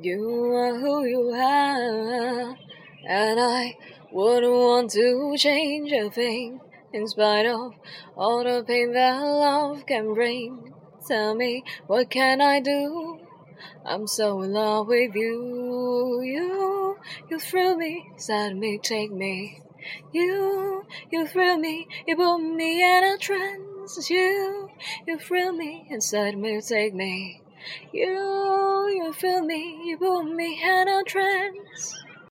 You are who you are, and I wouldn't want to change a thing in spite of all the pain that love can bring. Tell me, what can I do? I'm so in love with you. You, you thrill me, set me, take me. You, you thrill me, you put me in a trance. You, you thrill me, and set me, take me. You, feel me, you me and I'll trance.